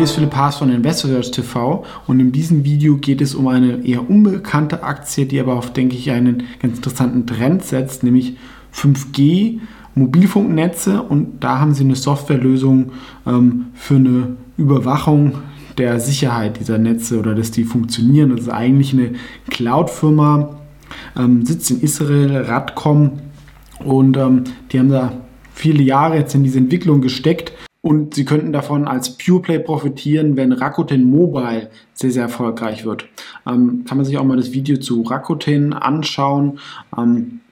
Ist Philipp Haas von Investors TV und in diesem Video geht es um eine eher unbekannte Aktie, die aber auf, denke ich, einen ganz interessanten Trend setzt, nämlich 5G Mobilfunknetze und da haben sie eine Softwarelösung ähm, für eine Überwachung der Sicherheit dieser Netze oder dass die funktionieren. Das ist eigentlich eine Cloud-Firma, ähm, sitzt in Israel, Radcom und ähm, die haben da viele Jahre jetzt in diese Entwicklung gesteckt und sie könnten davon als PurePlay profitieren, wenn Rakuten Mobile sehr, sehr erfolgreich wird. Ähm, kann man sich auch mal das Video zu Rakuten anschauen. Ähm,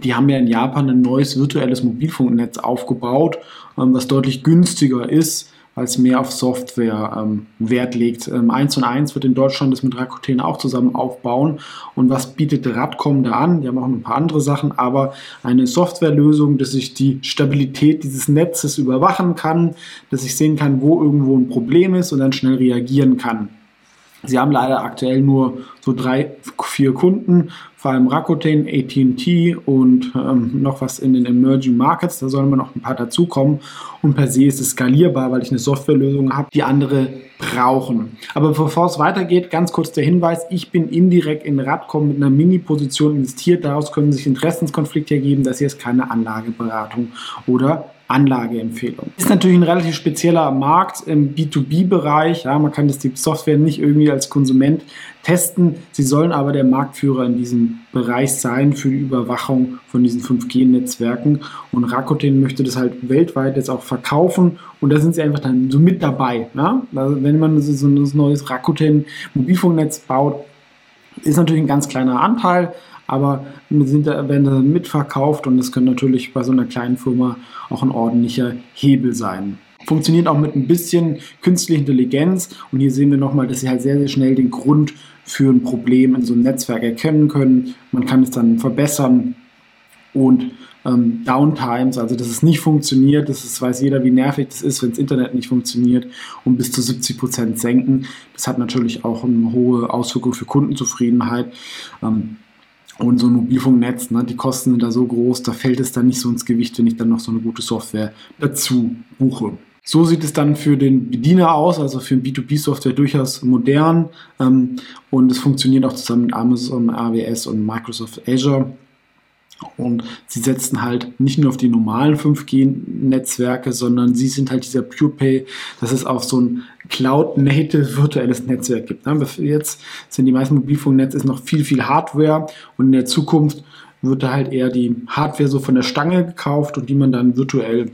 die haben ja in Japan ein neues virtuelles Mobilfunknetz aufgebaut, ähm, was deutlich günstiger ist es mehr auf Software ähm, Wert legt. Ähm, 1 und 1 wird in Deutschland das mit Rakuten auch zusammen aufbauen. Und was bietet Radcom da an? Die haben auch ein paar andere Sachen, aber eine Softwarelösung, dass ich die Stabilität dieses Netzes überwachen kann, dass ich sehen kann, wo irgendwo ein Problem ist und dann schnell reagieren kann. Sie haben leider aktuell nur so drei, vier Kunden, vor allem Rakuten, AT&T und ähm, noch was in den Emerging Markets. Da sollen wir noch ein paar dazukommen. Und per se ist es skalierbar, weil ich eine Softwarelösung habe, die andere brauchen. Aber bevor es weitergeht, ganz kurz der Hinweis, ich bin indirekt in Radcom mit einer Mini-Position investiert. Daraus können sich Interessenskonflikte ergeben. Das hier ist keine Anlageberatung oder Anlageempfehlung. Ist natürlich ein relativ spezieller Markt im B2B-Bereich. Ja, man kann das die Software nicht irgendwie als Konsument testen. Sie sollen aber der Marktführer in diesem Bereich sein für die Überwachung von diesen 5G-Netzwerken. Und Rakuten möchte das halt weltweit jetzt auch verkaufen. Und da sind sie einfach dann so mit dabei. Ja? Also wenn man so ein neues Rakuten Mobilfunknetz baut, ist natürlich ein ganz kleiner Anteil, aber sind werden da mitverkauft und das kann natürlich bei so einer kleinen Firma auch ein ordentlicher Hebel sein. Funktioniert auch mit ein bisschen künstlicher Intelligenz und hier sehen wir nochmal, dass sie halt sehr, sehr schnell den Grund für ein Problem in so einem Netzwerk erkennen können. Man kann es dann verbessern und ähm, Downtimes, also dass es nicht funktioniert, das ist, weiß jeder, wie nervig das ist, wenn das Internet nicht funktioniert, um bis zu 70 Prozent senken. Das hat natürlich auch eine hohe Auswirkung für Kundenzufriedenheit. Ähm, und so ein Mobilfunknetz, ne, die Kosten sind da so groß, da fällt es dann nicht so ins Gewicht, wenn ich dann noch so eine gute Software dazu buche. So sieht es dann für den Bediener aus, also für ein B2B-Software durchaus modern ähm, und es funktioniert auch zusammen mit Amazon, AWS und Microsoft Azure. Und sie setzen halt nicht nur auf die normalen 5G-Netzwerke, sondern sie sind halt dieser PurePay, dass es auch so ein Cloud-native virtuelles Netzwerk gibt. Ne? Jetzt sind die meisten Mobilfunknetze noch viel, viel Hardware und in der Zukunft wird da halt eher die Hardware so von der Stange gekauft und die man dann virtuell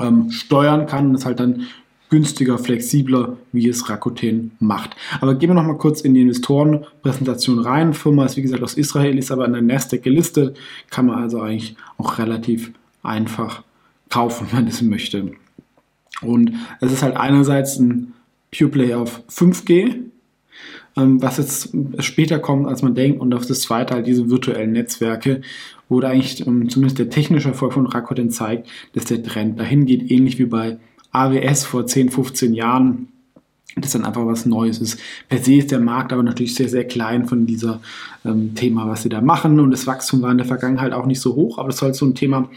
ähm, steuern kann. Das ist halt dann günstiger, flexibler, wie es Rakuten macht. Aber gehen wir noch mal kurz in die Investorenpräsentation rein. Firma ist wie gesagt aus Israel, ist aber an der Nasdaq gelistet, kann man also eigentlich auch relativ einfach kaufen, wenn man es möchte. Und es ist halt einerseits ein Pure Play auf 5G, ähm, was jetzt später kommt, als man denkt, und auf das zweite halt diese virtuellen Netzwerke, wo da eigentlich ähm, zumindest der technische Erfolg von Rakuten zeigt, dass der Trend dahin geht, ähnlich wie bei AWS vor 10, 15 Jahren, das dann einfach was Neues ist. Per se ist der Markt aber natürlich sehr, sehr klein von diesem ähm, Thema, was sie da machen. Und das Wachstum war in der Vergangenheit auch nicht so hoch, aber das ist halt so ein Thema.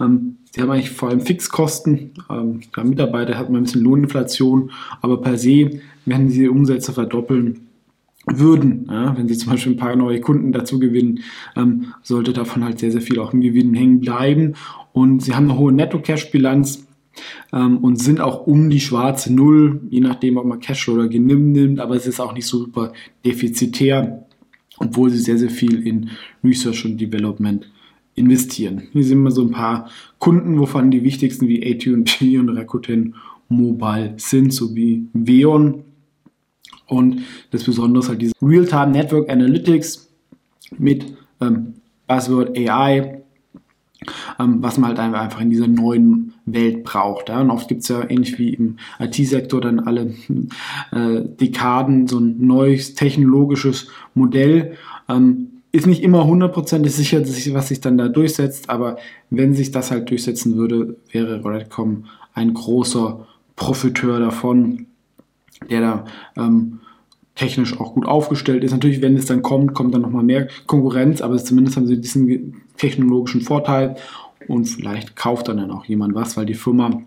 Ähm, sie haben eigentlich vor allem Fixkosten. Ähm, ja, Mitarbeiter hat man ein bisschen Lohninflation, aber per se, wenn sie Umsätze verdoppeln, würden, ja, wenn sie zum Beispiel ein paar neue Kunden dazu gewinnen, ähm, sollte davon halt sehr, sehr viel auch im Gewinn hängen bleiben. Und sie haben eine hohe Netto-Cash-Bilanz ähm, und sind auch um die schwarze Null, je nachdem, ob man Cash oder Genimm nimmt, aber es ist auch nicht super defizitär, obwohl sie sehr, sehr viel in Research und Development investieren. Hier sind mal so ein paar Kunden, wovon die wichtigsten wie AT&T und Rakuten Mobile sind, sowie Veon. Und das Besondere ist halt dieses Real-Time Network Analytics mit ähm, Buzzword AI, was man halt einfach in dieser neuen Welt braucht. Ja? Und oft gibt es ja ähnlich wie im IT-Sektor dann alle äh, Dekaden so ein neues technologisches Modell. Ähm, ist nicht immer hundertprozentig sicher, was sich dann da durchsetzt, aber wenn sich das halt durchsetzen würde, wäre Redcom ein großer Profiteur davon, der da ähm, technisch auch gut aufgestellt ist. Natürlich, wenn es dann kommt, kommt dann nochmal mehr Konkurrenz, aber zumindest haben sie diesen technologischen Vorteil und vielleicht kauft dann, auch jemand was, weil die Firma,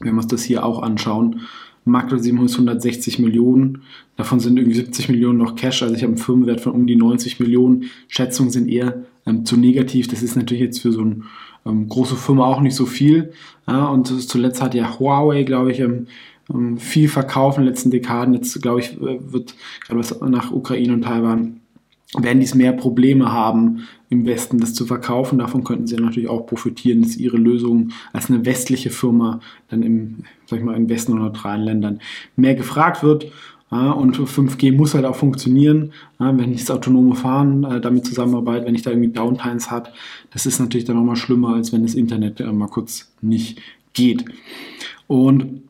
wenn wir uns das hier auch anschauen, ist 160 Millionen. Davon sind irgendwie 70 Millionen noch Cash. Also ich habe einen Firmenwert von um die 90 Millionen. Schätzungen sind eher ähm, zu negativ. Das ist natürlich jetzt für so eine ähm, große Firma auch nicht so viel. Ja, und zuletzt hat ja Huawei, glaube ich, ähm, viel verkauft in den letzten Dekaden. Jetzt, glaube ich, wird gerade was nach Ukraine und Taiwan werden dies mehr Probleme haben, im Westen das zu verkaufen. Davon könnten sie natürlich auch profitieren, dass ihre Lösung als eine westliche Firma dann im, sag ich mal, in Westen und neutralen Ländern mehr gefragt wird. Ja, und 5G muss halt auch funktionieren, ja, wenn ich das autonome Fahren äh, damit zusammenarbeite, wenn ich da irgendwie Downtimes habe. Das ist natürlich dann nochmal schlimmer, als wenn das Internet äh, mal kurz nicht geht. Und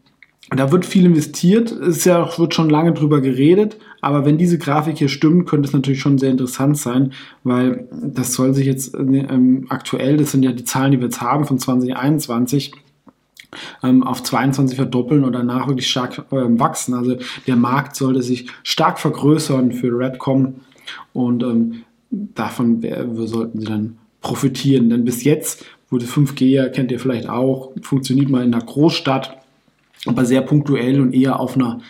da wird viel investiert, es ja, wird schon lange drüber geredet, aber wenn diese Grafik hier stimmt, könnte es natürlich schon sehr interessant sein, weil das soll sich jetzt ähm, aktuell, das sind ja die Zahlen, die wir jetzt haben von 2021, ähm, auf 22 verdoppeln und danach wirklich stark ähm, wachsen. Also der Markt sollte sich stark vergrößern für Redcom und ähm, davon sollten sie dann profitieren. Denn bis jetzt wurde 5G, ja, kennt ihr vielleicht auch, funktioniert mal in einer Großstadt aber sehr punktuell und eher auf einer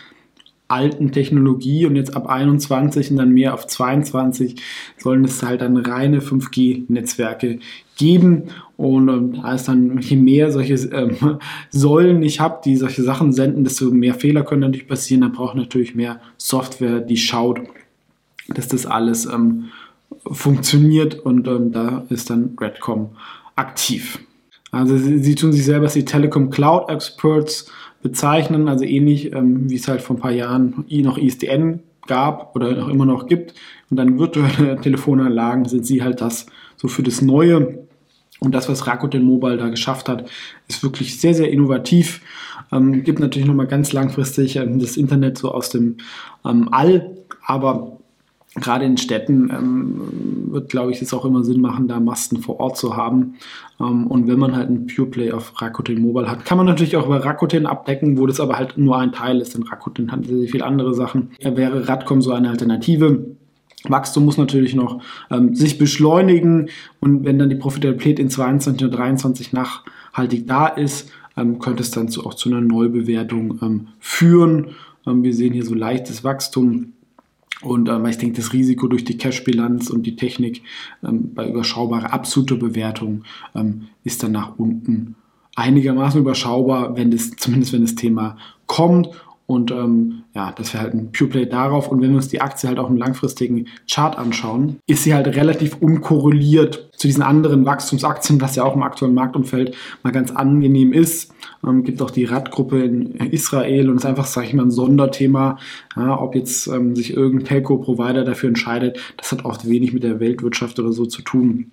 alten Technologie und jetzt ab 21 und dann mehr auf 22 sollen es halt dann reine 5G-Netzwerke geben und ähm, da ist dann, je mehr solche ähm, Säulen ich habe, die solche Sachen senden, desto mehr Fehler können natürlich passieren. Da braucht natürlich mehr Software, die schaut, dass das alles ähm, funktioniert und ähm, da ist dann Redcom aktiv. Also sie, sie tun sich selber als die Telekom Cloud Experts bezeichnen, also ähnlich ähm, wie es halt vor ein paar Jahren noch ISDN gab oder noch immer noch gibt. Und dann virtuelle Telefonanlagen sind sie halt das so für das Neue. Und das, was Rakuten Mobile da geschafft hat, ist wirklich sehr, sehr innovativ. Ähm, gibt natürlich nochmal ganz langfristig ähm, das Internet so aus dem ähm, All, aber gerade in Städten ähm, wird, glaube ich, es auch immer Sinn machen, da Masten vor Ort zu haben. Ähm, und wenn man halt ein Pureplay auf Rakuten Mobile hat, kann man natürlich auch über Rakuten abdecken, wo das aber halt nur ein Teil ist, denn Rakuten hat sehr, sehr viele andere Sachen. Da wäre Radcom so eine Alternative. Wachstum muss natürlich noch ähm, sich beschleunigen und wenn dann die Profitabilität in 22 und 23 nachhaltig da ist, ähm, könnte es dann zu, auch zu einer Neubewertung ähm, führen. Ähm, wir sehen hier so leichtes Wachstum und ähm, ich denke, das Risiko durch die Cash-Bilanz und die Technik ähm, bei überschaubarer absoluter Bewertung ähm, ist dann nach unten einigermaßen überschaubar, wenn das, zumindest wenn das Thema kommt. Und ähm, ja, das wäre halt ein Pure Play darauf. Und wenn wir uns die Aktie halt auch im langfristigen Chart anschauen, ist sie halt relativ unkorreliert zu diesen anderen Wachstumsaktien, was ja auch im aktuellen Marktumfeld mal ganz angenehm ist. Ähm, gibt auch die Radgruppe in Israel und ist einfach, sage ich mal, ein Sonderthema. Ja, ob jetzt ähm, sich irgendein Telco-Provider dafür entscheidet, das hat oft wenig mit der Weltwirtschaft oder so zu tun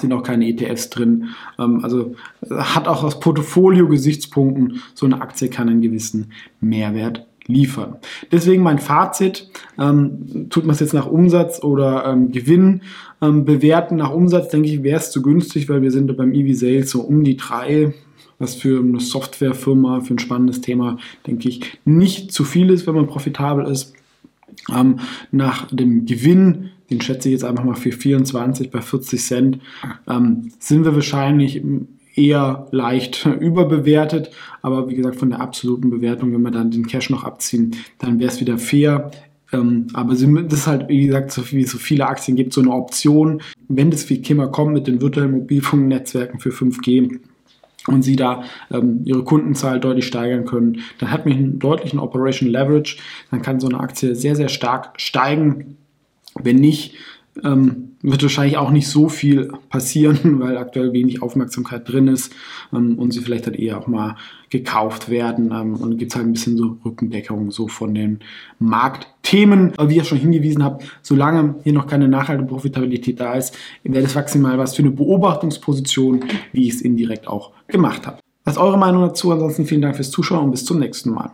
sind auch keine ETFs drin. Ähm, also hat auch aus Portfolio-Gesichtspunkten so eine Aktie kann einen gewissen Mehrwert liefern. Deswegen mein Fazit, ähm, tut man es jetzt nach Umsatz oder ähm, Gewinn ähm, bewerten. Nach Umsatz denke ich, wäre es zu günstig, weil wir sind beim EV Sales so um die drei, was für eine Softwarefirma, für ein spannendes Thema, denke ich, nicht zu viel ist, wenn man profitabel ist. Ähm, nach dem Gewinn den schätze ich jetzt einfach mal für 24 bei 40 Cent, ähm, sind wir wahrscheinlich eher leicht überbewertet. Aber wie gesagt, von der absoluten Bewertung, wenn wir dann den Cash noch abziehen, dann wäre es wieder fair. Ähm, aber das ist halt, wie gesagt, so wie so viele Aktien gibt, so eine Option. Wenn das Thema kommt mit den virtuellen Mobilfunknetzwerken für 5G, und sie da ähm, ihre Kundenzahl deutlich steigern können, dann hat man einen deutlichen Operation Leverage, dann kann so eine Aktie sehr, sehr stark steigen. Wenn nicht, ähm, wird wahrscheinlich auch nicht so viel passieren, weil aktuell wenig Aufmerksamkeit drin ist ähm, und sie vielleicht dann eher auch mal gekauft werden. Ähm, und gibt es halt ein bisschen so Rückendeckung so von den Marktthemen. Aber wie ihr schon hingewiesen habt, solange hier noch keine nachhaltige Profitabilität da ist, wäre das maximal was für eine Beobachtungsposition, wie ich es indirekt auch gemacht habe. Was ist eure Meinung dazu? Ansonsten vielen Dank fürs Zuschauen und bis zum nächsten Mal.